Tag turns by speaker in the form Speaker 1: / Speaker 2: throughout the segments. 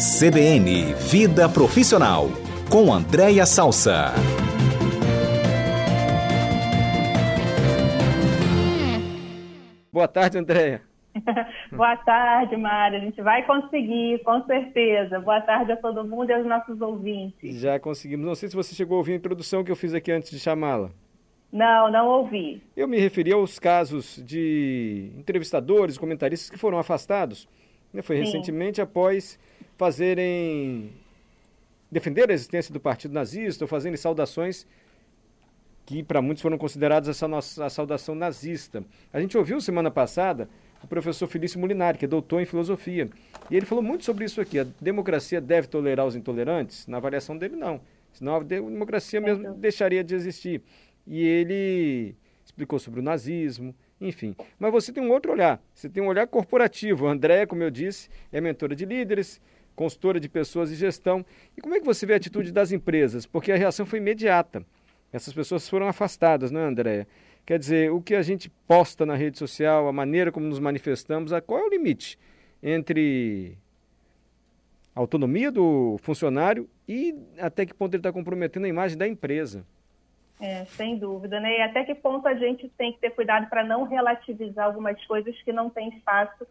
Speaker 1: CBN Vida Profissional, com Andréia Salsa.
Speaker 2: Boa tarde, Andréia.
Speaker 3: Boa tarde, Mário. A gente vai conseguir, com certeza. Boa tarde a todo mundo e aos nossos ouvintes.
Speaker 2: Já conseguimos. Não sei se você chegou a ouvir a introdução que eu fiz aqui antes de chamá-la.
Speaker 3: Não, não ouvi.
Speaker 2: Eu me referi aos casos de entrevistadores, comentaristas que foram afastados. Né? Foi Sim. recentemente após fazerem defender a existência do partido nazista ou fazerem saudações que para muitos foram consideradas essa nossa a saudação nazista. A gente ouviu semana passada o professor Felício Molinari, que é doutor em filosofia, e ele falou muito sobre isso aqui. A democracia deve tolerar os intolerantes? Na avaliação dele, não. Senão a democracia mesmo deixaria de existir. E ele explicou sobre o nazismo, enfim. Mas você tem um outro olhar, você tem um olhar corporativo. A Andréia, como eu disse, é mentora de líderes, consultora de pessoas e gestão. E como é que você vê a atitude das empresas? Porque a reação foi imediata. Essas pessoas foram afastadas, não é, Andréia? Quer dizer, o que a gente posta na rede social, a maneira como nos manifestamos, qual é o limite entre a autonomia do funcionário e até que ponto ele está comprometendo a imagem da empresa?
Speaker 3: É, sem dúvida, né? E até que ponto a gente tem que ter cuidado para não relativizar algumas coisas que não têm espaço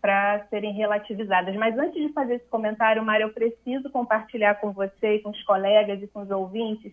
Speaker 3: para serem relativizadas. Mas antes de fazer esse comentário, Mário, eu preciso compartilhar com você e com os colegas e com os ouvintes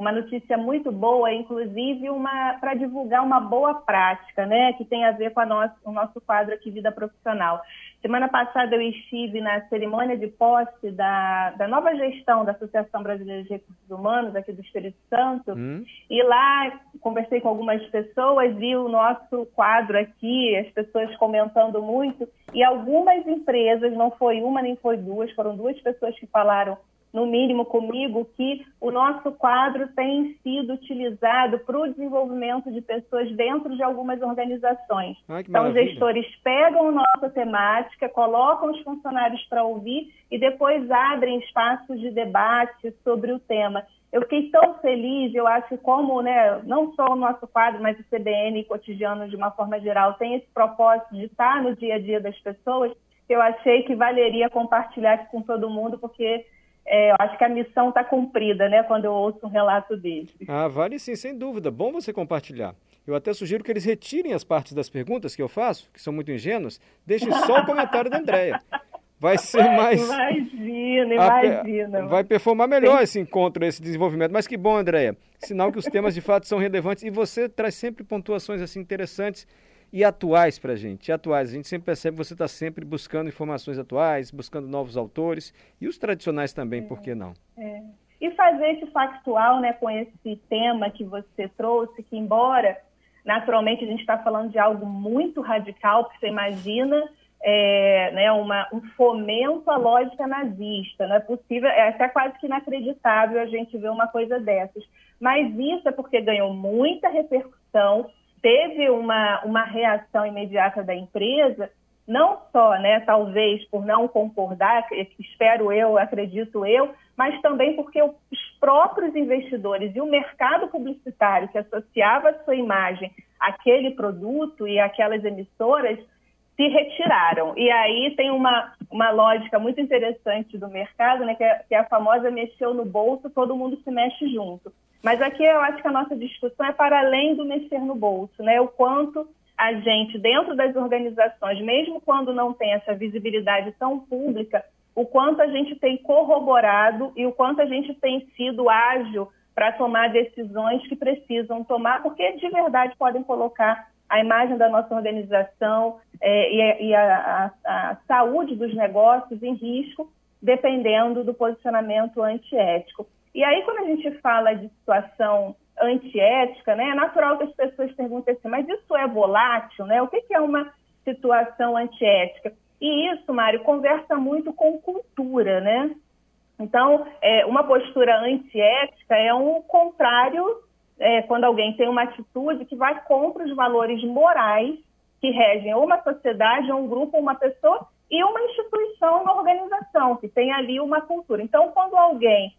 Speaker 3: uma notícia muito boa, inclusive uma para divulgar uma boa prática, né, que tem a ver com a nosso, o nosso quadro aqui Vida Profissional. Semana passada eu estive na cerimônia de posse da, da nova gestão da Associação Brasileira de Recursos Humanos aqui do Espírito Santo hum. e lá conversei com algumas pessoas, vi o nosso quadro aqui, as pessoas comentando muito e algumas empresas, não foi uma nem foi duas, foram duas pessoas que falaram no mínimo comigo, que o nosso quadro tem sido utilizado para o desenvolvimento de pessoas dentro de algumas organizações.
Speaker 2: Ai,
Speaker 3: então, os gestores pegam nossa temática, colocam os funcionários para ouvir e depois abrem espaços de debate sobre o tema. Eu fiquei tão feliz, eu acho que como, né, não só o nosso quadro, mas o CBN cotidiano de uma forma geral tem esse propósito de estar no dia a dia das pessoas, eu achei que valeria compartilhar com todo mundo, porque é, eu acho que a missão está cumprida, né, quando eu ouço um relato desse.
Speaker 2: Ah, vale sim, sem dúvida. Bom você compartilhar. Eu até sugiro que eles retirem as partes das perguntas que eu faço, que são muito ingênuas, deixem só o comentário da Andréia. Vai ser mais.
Speaker 3: Imagina, imagina.
Speaker 2: Vai performar melhor esse encontro, esse desenvolvimento. Mas que bom, Andréia. Sinal que os temas de fato são relevantes e você traz sempre pontuações assim interessantes e atuais para a gente. E atuais, a gente sempre percebe que você está sempre buscando informações atuais, buscando novos autores e os tradicionais também, é, por que não?
Speaker 3: É. E fazer esse factual né, com esse tema que você trouxe, que embora naturalmente a gente está falando de algo muito radical, porque você imagina é, né, uma, um fomento à lógica nazista. Não é possível, é até quase que inacreditável a gente ver uma coisa dessas. Mas isso é porque ganhou muita repercussão, teve uma, uma reação imediata da empresa, não só, né, talvez por não concordar, espero eu, acredito eu, mas também porque os próprios investidores e o mercado publicitário que associava a sua imagem àquele produto e aquelas emissoras se retiraram. E aí tem uma, uma lógica muito interessante do mercado, né, que é, que é a famosa mexeu no bolso, todo mundo se mexe junto. Mas aqui eu acho que a nossa discussão é para além do mexer no bolso, né? O quanto a gente, dentro das organizações, mesmo quando não tem essa visibilidade tão pública, o quanto a gente tem corroborado e o quanto a gente tem sido ágil para tomar decisões que precisam tomar, porque de verdade podem colocar a imagem da nossa organização é, e, e a, a, a saúde dos negócios em risco, dependendo do posicionamento antiético. E aí, quando a gente fala de situação antiética, né, é natural que as pessoas perguntem assim, mas isso é volátil, né? O que, é uma situação antiética? E isso, Mário, conversa muito com cultura, né? Então, é, uma postura antiética é um contrário é, quando alguém tem uma atitude que vai contra os valores morais que regem uma sociedade, um grupo, uma pessoa e uma instituição, uma organização, que tem ali uma cultura. Então, quando alguém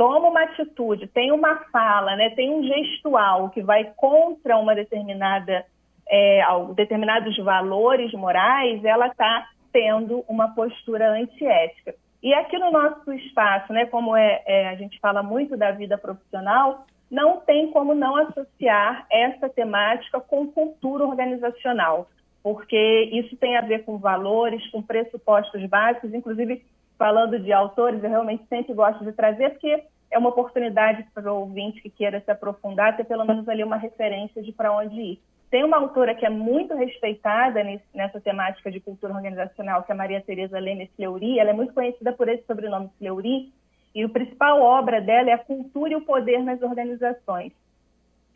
Speaker 3: toma uma atitude, tem uma fala, né, tem um gestual que vai contra uma determinada, é, determinados valores morais, ela está tendo uma postura antiética. E aqui no nosso espaço, né, como é, é, a gente fala muito da vida profissional, não tem como não associar essa temática com cultura organizacional, porque isso tem a ver com valores, com pressupostos básicos, inclusive falando de autores, eu realmente sempre gosto de trazer, porque é uma oportunidade para o ouvinte que queira se aprofundar, ter pelo menos ali uma referência de para onde ir. Tem uma autora que é muito respeitada nessa temática de cultura organizacional, que é a Maria Tereza Leme Fleury. Ela é muito conhecida por esse sobrenome Fleury, e a principal obra dela é A Cultura e o Poder nas Organizações.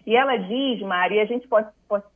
Speaker 3: E ela diz, Mari, e a gente pode,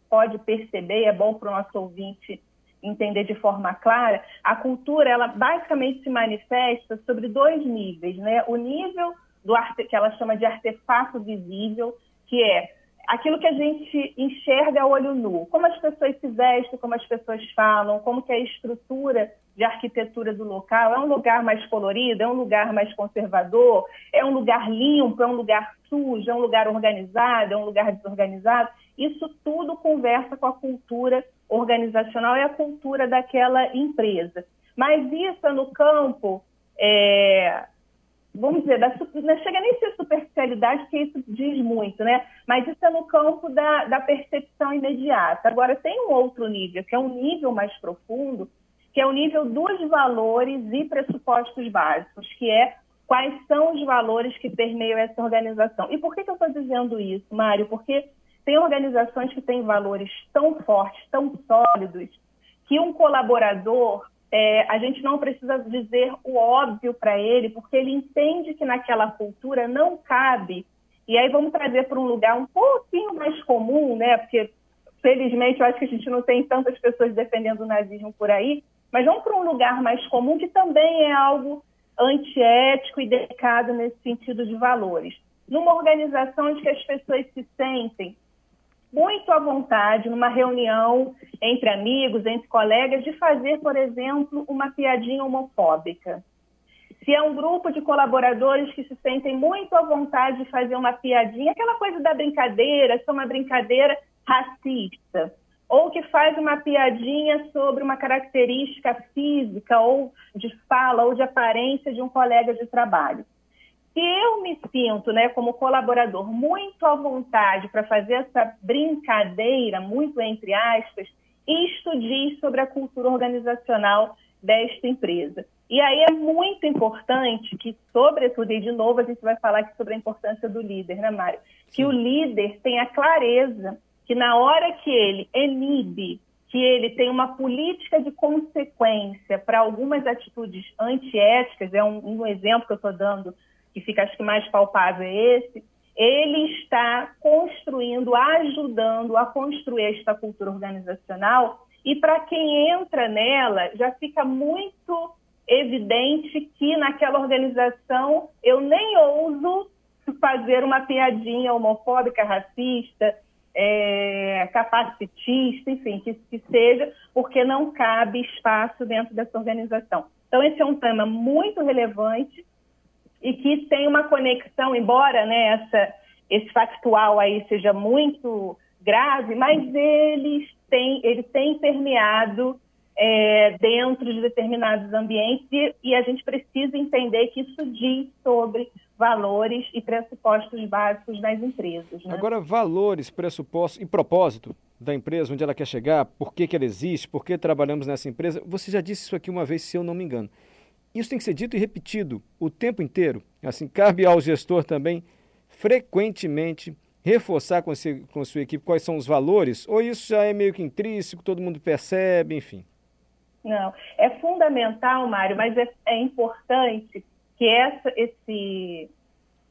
Speaker 3: pode perceber, é bom para o nosso ouvinte entender de forma clara, a cultura, ela basicamente se manifesta sobre dois níveis, né? O nível do que ela chama de artefato visível, que é aquilo que a gente enxerga a olho nu, como as pessoas se vestem, como as pessoas falam, como que é a estrutura de arquitetura do local, é um lugar mais colorido, é um lugar mais conservador, é um lugar limpo, é um lugar sujo, é um lugar organizado, é um lugar desorganizado. Isso tudo conversa com a cultura organizacional e a cultura daquela empresa. Mas isso no campo é, vamos dizer, da, não chega nem a ser superficialidade, porque isso diz muito, né? Mas isso é no campo da, da percepção imediata. Agora, tem um outro nível, que é um nível mais profundo, que é o nível dos valores e pressupostos básicos, que é quais são os valores que permeiam essa organização. E por que, que eu estou dizendo isso, Mário? Porque tem organizações que têm valores tão fortes, tão sólidos, que um colaborador é, a gente não precisa dizer o óbvio para ele, porque ele entende que naquela cultura não cabe. E aí vamos trazer para um lugar um pouquinho mais comum, né? Porque, felizmente, eu acho que a gente não tem tantas pessoas defendendo o nazismo por aí, mas vamos para um lugar mais comum que também é algo antiético e delicado nesse sentido de valores. Numa organização que as pessoas se sentem muito à vontade, numa reunião entre amigos, entre colegas, de fazer, por exemplo, uma piadinha homofóbica. Se é um grupo de colaboradores que se sentem muito à vontade de fazer uma piadinha, aquela coisa da brincadeira, se é uma brincadeira racista, ou que faz uma piadinha sobre uma característica física ou de fala ou de aparência de um colega de trabalho se eu me sinto, né, como colaborador, muito à vontade para fazer essa brincadeira, muito entre aspas, isto diz sobre a cultura organizacional desta empresa. E aí é muito importante que, sobretudo, e de novo a gente vai falar aqui sobre a importância do líder, né, Mário? Que o líder tenha clareza que na hora que ele inibe, que ele tem uma política de consequência para algumas atitudes antiéticas, é um, um exemplo que eu estou dando que fica acho que mais palpável é esse, ele está construindo, ajudando a construir esta cultura organizacional e para quem entra nela já fica muito evidente que naquela organização eu nem ouso fazer uma piadinha homofóbica, racista, é, capacitista, enfim, que, que seja, porque não cabe espaço dentro dessa organização. Então, esse é um tema muito relevante e que tem uma conexão, embora né, essa, esse factual aí seja muito grave, mas eles têm, ele tem permeado é, dentro de determinados ambientes e, e, a gente precisa entender que isso diz sobre valores e pressupostos básicos das empresas. Né?
Speaker 2: Agora, valores, pressupostos e propósito da empresa, onde ela quer chegar, por que, que ela existe, por que trabalhamos nessa empresa. Você já disse isso aqui uma vez, se eu não me engano. Isso tem que ser dito e repetido o tempo inteiro. Assim, cabe ao gestor também, frequentemente, reforçar com, esse, com sua equipe quais são os valores, ou isso já é meio que intrínseco, todo mundo percebe, enfim?
Speaker 3: Não, é fundamental, Mário, mas é, é importante que essa, esse,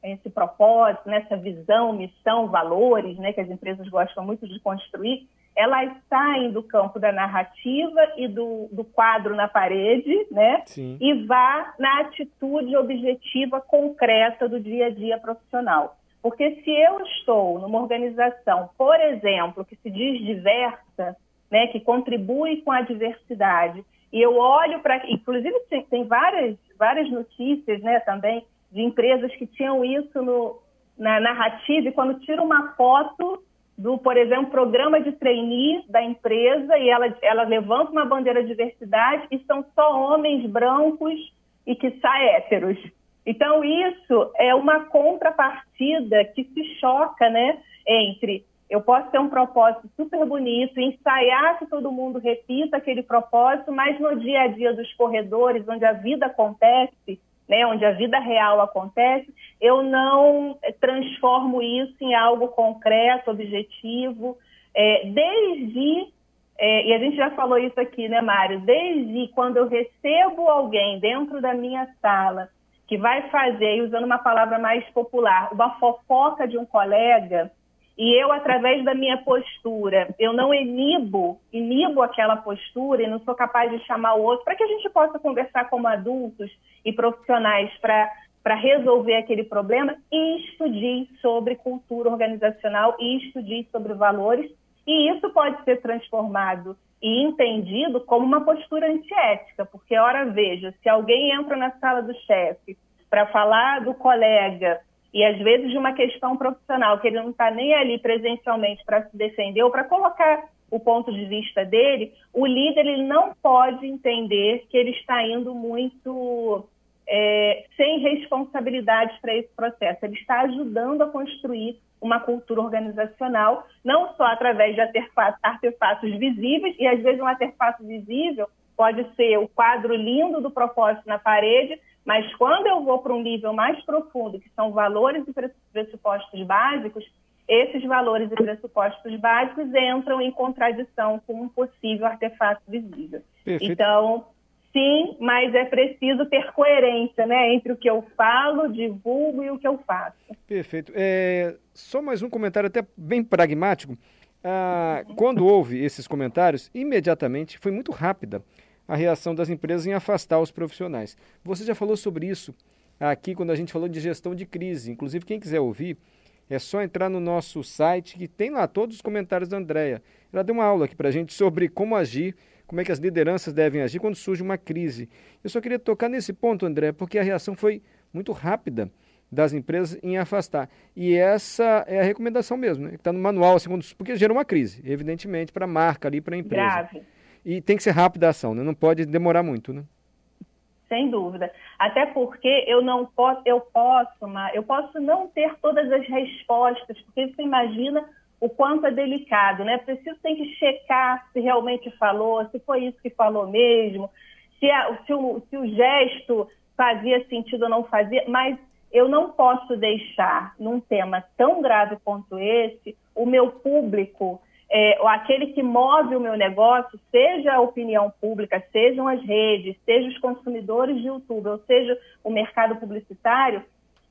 Speaker 3: esse propósito, nessa visão, missão, valores, né, que as empresas gostam muito de construir, elas saem do campo da narrativa e do, do quadro na parede, né? Sim. E vá na atitude objetiva concreta do dia a dia profissional. Porque se eu estou numa organização, por exemplo, que se diz diversa, né, que contribui com a diversidade, e eu olho para. Inclusive, tem, tem, várias, várias notícias né, também de empresas que tinham isso no, na narrativa, e quando tira uma foto do, por exemplo, programa de trainee da empresa e ela, ela levanta uma bandeira de diversidade e são só homens brancos e que sai héteros. Então, isso é uma contrapartida que se choca né, entre eu posso ter um propósito super bonito, ensaiar que todo mundo repita aquele propósito, mas no dia a dia dos corredores, onde a vida acontece, né, onde a vida real acontece, eu não transformo isso em algo concreto, objetivo, é, desde é, e a gente já falou isso aqui, né, Mário? Desde quando eu recebo alguém dentro da minha sala que vai fazer, usando uma palavra mais popular, uma fofoca de um colega, e eu, através da minha postura, eu não inibo, inibo aquela postura e não sou capaz de chamar o outro para que a gente possa conversar como adultos e profissionais para resolver aquele problema, isto diz sobre cultura organizacional, isto diz sobre valores, e isso pode ser transformado e entendido como uma postura antiética, porque, ora, veja, se alguém entra na sala do chefe para falar do colega e às vezes de uma questão profissional que ele não está nem ali presencialmente para se defender ou para colocar o ponto de vista dele, o líder ele não pode entender que ele está indo muito é, sem responsabilidade para esse processo. Ele está ajudando a construir uma cultura organizacional, não só através de artefatos visíveis, e às vezes um artefato visível pode ser o quadro lindo do propósito na parede, mas quando eu vou para um nível mais profundo, que são valores e pressupostos básicos, esses valores e pressupostos básicos entram em contradição com um possível artefato visível. Perfeito. Então, sim, mas é preciso ter coerência né, entre o que eu falo, divulgo e o que eu faço.
Speaker 2: Perfeito. É, só mais um comentário até bem pragmático. Ah, quando houve esses comentários, imediatamente foi muito rápida a reação das empresas em afastar os profissionais. Você já falou sobre isso aqui quando a gente falou de gestão de crise. Inclusive, quem quiser ouvir, é só entrar no nosso site que tem lá todos os comentários da Andrea. Ela deu uma aula aqui para a gente sobre como agir, como é que as lideranças devem agir quando surge uma crise. Eu só queria tocar nesse ponto, André, porque a reação foi muito rápida das empresas em afastar. E essa é a recomendação mesmo, né? que está no manual, segundo, porque gerou uma crise, evidentemente, para a marca ali, para a empresa.
Speaker 3: Grave.
Speaker 2: E tem que ser rápida a ação, né? não pode demorar muito, né?
Speaker 3: Sem dúvida. Até porque eu não posso, eu posso, eu posso não ter todas as respostas, porque você imagina o quanto é delicado, né? Preciso tem que checar se realmente falou, se foi isso que falou mesmo, se, a, se, o, se o gesto fazia sentido ou não fazia, mas eu não posso deixar, num tema tão grave quanto esse, o meu público é, aquele que move o meu negócio, seja a opinião pública, sejam as redes, seja os consumidores de YouTube, ou seja o mercado publicitário,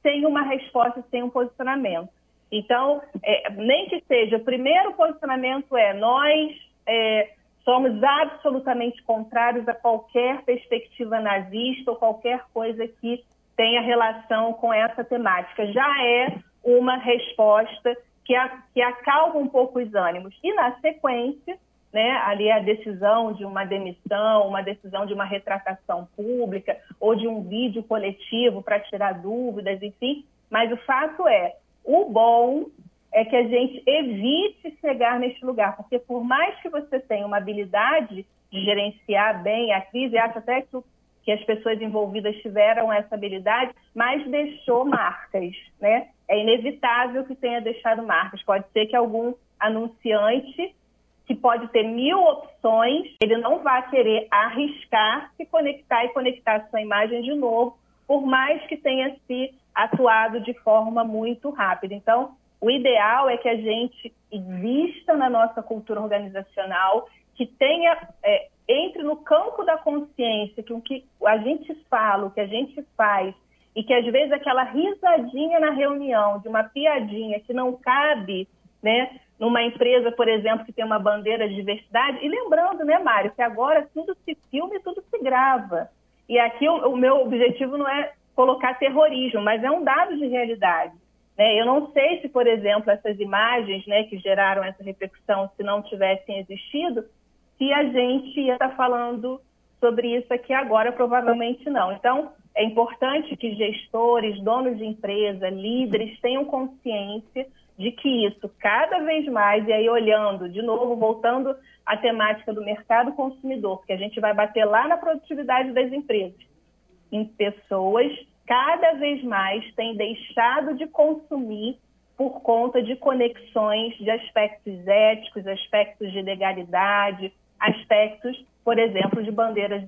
Speaker 3: sem uma resposta, sem um posicionamento. Então, é, nem que seja, o primeiro posicionamento é nós é, somos absolutamente contrários a qualquer perspectiva nazista ou qualquer coisa que tenha relação com essa temática. Já é uma resposta que, a, que acalma um pouco os ânimos. E na sequência, né, ali a decisão de uma demissão, uma decisão de uma retratação pública ou de um vídeo coletivo para tirar dúvidas, enfim. Mas o fato é, o bom é que a gente evite chegar neste lugar, porque por mais que você tenha uma habilidade de gerenciar bem a crise, acho até que, que as pessoas envolvidas tiveram essa habilidade, mas deixou marcas, né? é inevitável que tenha deixado marcas. Pode ser que algum anunciante que pode ter mil opções, ele não vai querer arriscar se conectar e conectar sua imagem de novo, por mais que tenha se atuado de forma muito rápida. Então, o ideal é que a gente invista na nossa cultura organizacional, que tenha é, entre no campo da consciência que o que a gente fala, o que a gente faz e que às vezes aquela risadinha na reunião, de uma piadinha que não cabe, né, numa empresa, por exemplo, que tem uma bandeira de diversidade, e lembrando, né, Mário, que agora tudo se filma e tudo se grava. E aqui o, o meu objetivo não é colocar terrorismo, mas é um dado de realidade. Né? Eu não sei se, por exemplo, essas imagens né, que geraram essa repercussão, se não tivessem existido, se a gente ia estar falando sobre isso aqui agora, provavelmente não. Então, é importante que gestores, donos de empresa, líderes tenham consciência de que isso cada vez mais, e aí olhando, de novo, voltando à temática do mercado consumidor, que a gente vai bater lá na produtividade das empresas. em pessoas, cada vez mais têm deixado de consumir por conta de conexões de aspectos éticos, aspectos de legalidade, aspectos, por exemplo, de bandeiras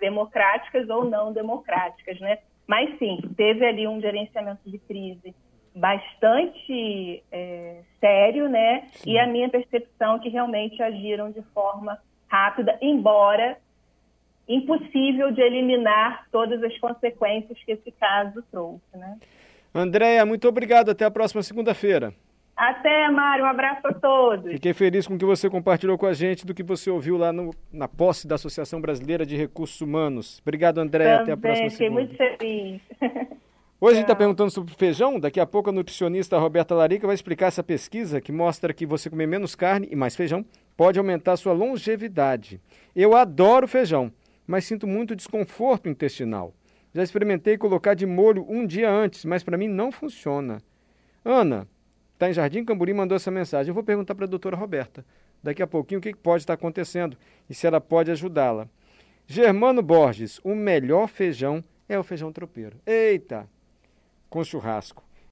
Speaker 3: democráticas ou não democráticas, né? Mas sim, teve ali um gerenciamento de crise bastante é, sério, né? Sim. E a minha percepção é que realmente agiram de forma rápida, embora impossível de eliminar todas as consequências que esse caso trouxe, né?
Speaker 2: Andréia, muito obrigado. Até a próxima segunda-feira.
Speaker 3: Até, Mário. Um abraço a todos.
Speaker 2: Fiquei feliz com o que você compartilhou com a gente do que você ouviu lá no, na posse da Associação Brasileira de Recursos Humanos. Obrigado, Andréia. Até a próxima
Speaker 3: fiquei segunda. Fiquei muito feliz.
Speaker 2: Hoje a gente está perguntando sobre feijão. Daqui a pouco a nutricionista Roberta Larica vai explicar essa pesquisa que mostra que você comer menos carne e mais feijão pode aumentar a sua longevidade. Eu adoro feijão, mas sinto muito desconforto intestinal. Já experimentei colocar de molho um dia antes, mas para mim não funciona. Ana, está em Jardim Camburi, mandou essa mensagem. Eu vou perguntar para a doutora Roberta daqui a pouquinho o que pode estar acontecendo e se ela pode ajudá-la. Germano Borges, o melhor feijão é o feijão tropeiro. Eita! Com churrasco.